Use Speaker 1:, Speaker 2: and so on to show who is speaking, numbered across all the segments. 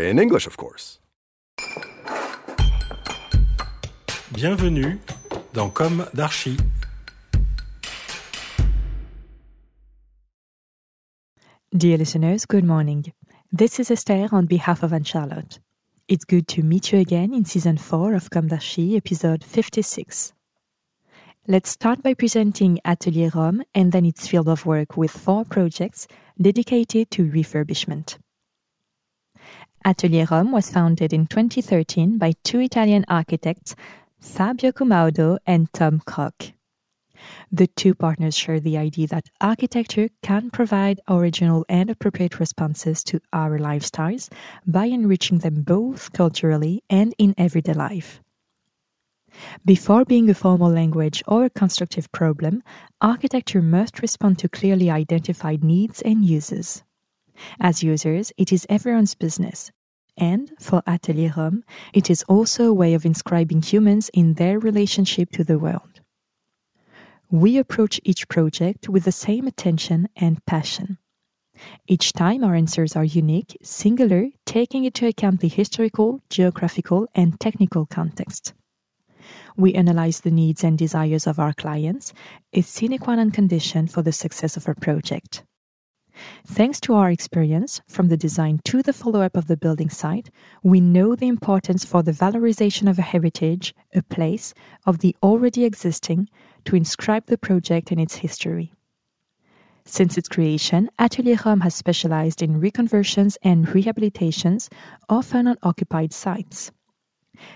Speaker 1: In English, of course.
Speaker 2: Bienvenue dans Com d'Archi.
Speaker 3: Dear listeners, good morning. This is Esther on behalf of Anne Charlotte. It's good to meet you again in season 4 of Com d'Archi, episode 56. Let's start by presenting Atelier Rome and then its field of work with four projects dedicated to refurbishment. Atelier Rome was founded in 2013 by two Italian architects, Fabio Cumaudo and Tom Koch. The two partners share the idea that architecture can provide original and appropriate responses to our lifestyles by enriching them both culturally and in everyday life. Before being a formal language or a constructive problem, architecture must respond to clearly identified needs and uses. As users, it is everyone's business. And for Atelier Rome, it is also a way of inscribing humans in their relationship to the world. We approach each project with the same attention and passion. Each time our answers are unique, singular, taking into account the historical, geographical, and technical context. We analyze the needs and desires of our clients, a sine qua non condition for the success of our project. Thanks to our experience, from the design to the follow up of the building site, we know the importance for the valorization of a heritage, a place, of the already existing, to inscribe the project in its history. Since its creation, Atelier Rome has specialized in reconversions and rehabilitations, often on occupied sites.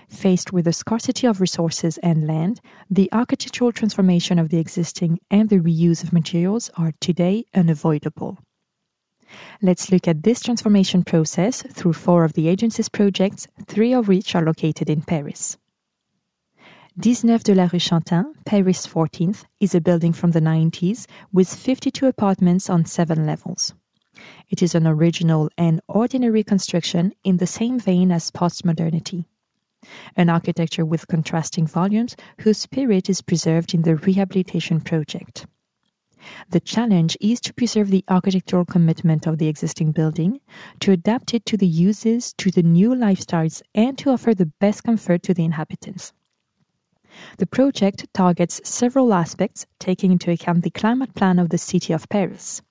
Speaker 3: Faced with a scarcity of resources and land, the architectural transformation of the existing and the reuse of materials are today unavoidable. Let's look at this transformation process through four of the agency's projects, three of which are located in Paris. 19 de la Rue Chantin, Paris 14th, is a building from the 90s with 52 apartments on seven levels. It is an original and ordinary construction in the same vein as postmodernity. An architecture with contrasting volumes whose spirit is preserved in the rehabilitation project. The challenge is to preserve the architectural commitment of the existing building, to adapt it to the uses, to the new lifestyles, and to offer the best comfort to the inhabitants. The project targets several aspects, taking into account the climate plan of the city of Paris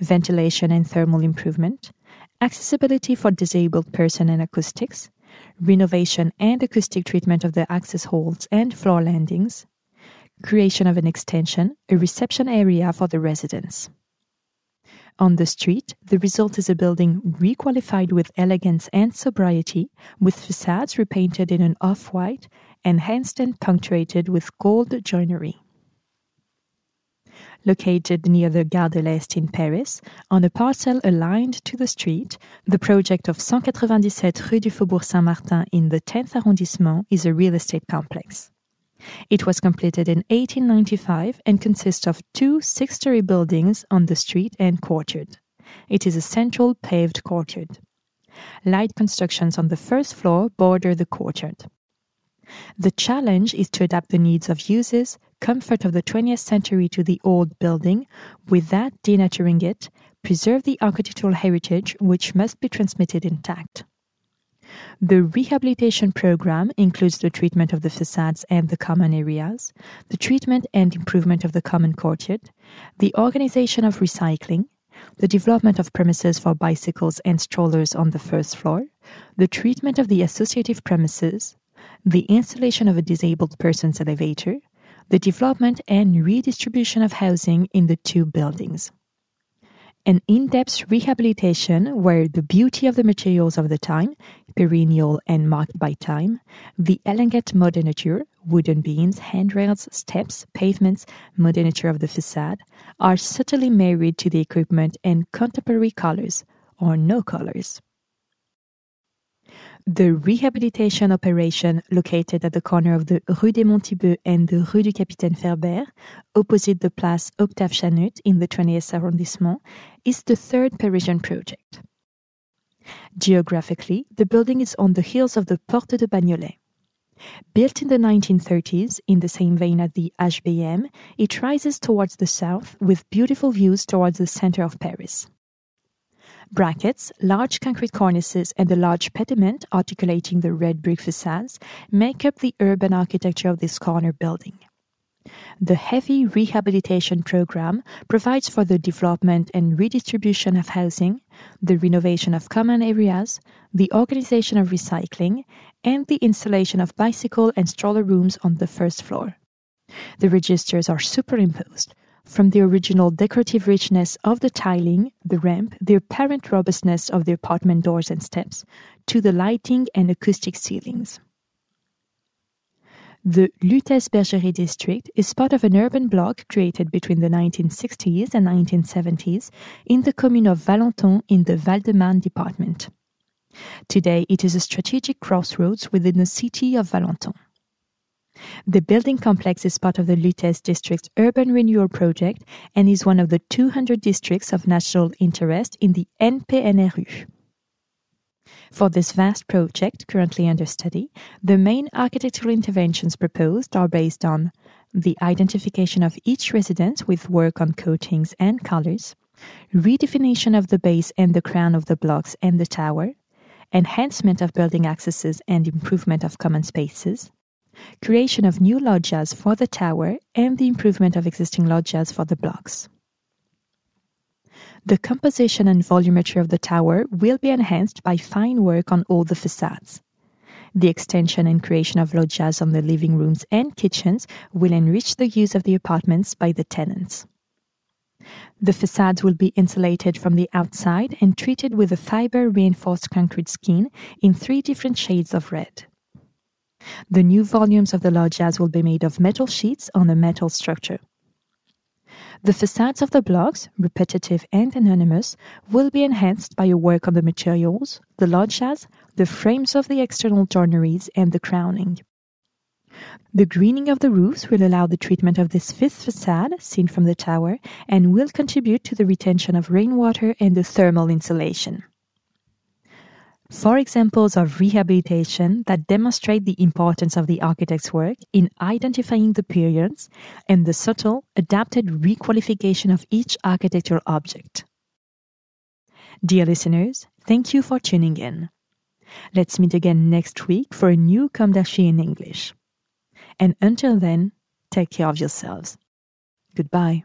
Speaker 3: ventilation and thermal improvement, accessibility for disabled person and acoustics, renovation and acoustic treatment of the access halls and floor landings, creation of an extension, a reception area for the residents. On the street, the result is a building requalified with elegance and sobriety, with facades repainted in an off white, enhanced and punctuated with gold joinery. Located near the Gare de l'Est in Paris, on a parcel aligned to the street, the project of 197 Rue du Faubourg Saint-Martin in the 10th arrondissement is a real estate complex. It was completed in 1895 and consists of two six story buildings on the street and courtyard. It is a central paved courtyard. Light constructions on the first floor border the courtyard. The challenge is to adapt the needs of users, comfort of the 20th century to the old building without denaturing it, preserve the architectural heritage which must be transmitted intact. The rehabilitation program includes the treatment of the facades and the common areas, the treatment and improvement of the common courtyard, the organization of recycling, the development of premises for bicycles and strollers on the first floor, the treatment of the associative premises, the installation of a disabled person's elevator, the development and redistribution of housing in the two buildings. An in depth rehabilitation where the beauty of the materials of the time, perennial and marked by time, the elegant modernature, wooden beams, handrails, steps, pavements, modernature of the facade, are subtly married to the equipment and contemporary colors, or no colors. The rehabilitation operation, located at the corner of the Rue des Monts and the Rue du Capitaine Ferber, opposite the Place Octave Chanute in the 20th arrondissement, is the third Parisian project. Geographically, the building is on the hills of the Porte de Bagnolet. Built in the 1930s, in the same vein as the HBM, it rises towards the south with beautiful views towards the center of Paris. Brackets, large concrete cornices, and a large pediment articulating the red brick facades make up the urban architecture of this corner building. The heavy rehabilitation program provides for the development and redistribution of housing, the renovation of common areas, the organization of recycling, and the installation of bicycle and stroller rooms on the first floor. The registers are superimposed, from the original decorative richness of the tiling, the ramp, the apparent robustness of the apartment doors and steps, to the lighting and acoustic ceilings. The Lutèce Bergerie district is part of an urban block created between the 1960s and 1970s in the commune of Valenton in the Val-de-Marne department. Today, it is a strategic crossroads within the city of Valenton. The building complex is part of the Lutèce District's urban renewal project and is one of the 200 districts of national interest in the NPNRU. For this vast project currently under study, the main architectural interventions proposed are based on the identification of each residence with work on coatings and colors, redefinition of the base and the crown of the blocks and the tower, enhancement of building accesses and improvement of common spaces, creation of new loggias for the tower, and the improvement of existing loggias for the blocks. The composition and volumetry of the tower will be enhanced by fine work on all the facades. The extension and creation of loggias on the living rooms and kitchens will enrich the use of the apartments by the tenants. The facades will be insulated from the outside and treated with a fiber reinforced concrete skin in three different shades of red. The new volumes of the loggias will be made of metal sheets on a metal structure. The facades of the blocks, repetitive and anonymous, will be enhanced by a work on the materials, the loggias, the frames of the external joineries, and the crowning. The greening of the roofs will allow the treatment of this fifth facade, seen from the tower, and will contribute to the retention of rainwater and the thermal insulation. Four examples of rehabilitation that demonstrate the importance of the architect's work in identifying the periods and the subtle, adapted requalification of each architectural object. Dear listeners, thank you for tuning in. Let's meet again next week for a new d'Archi in English. And until then, take care of yourselves. Goodbye.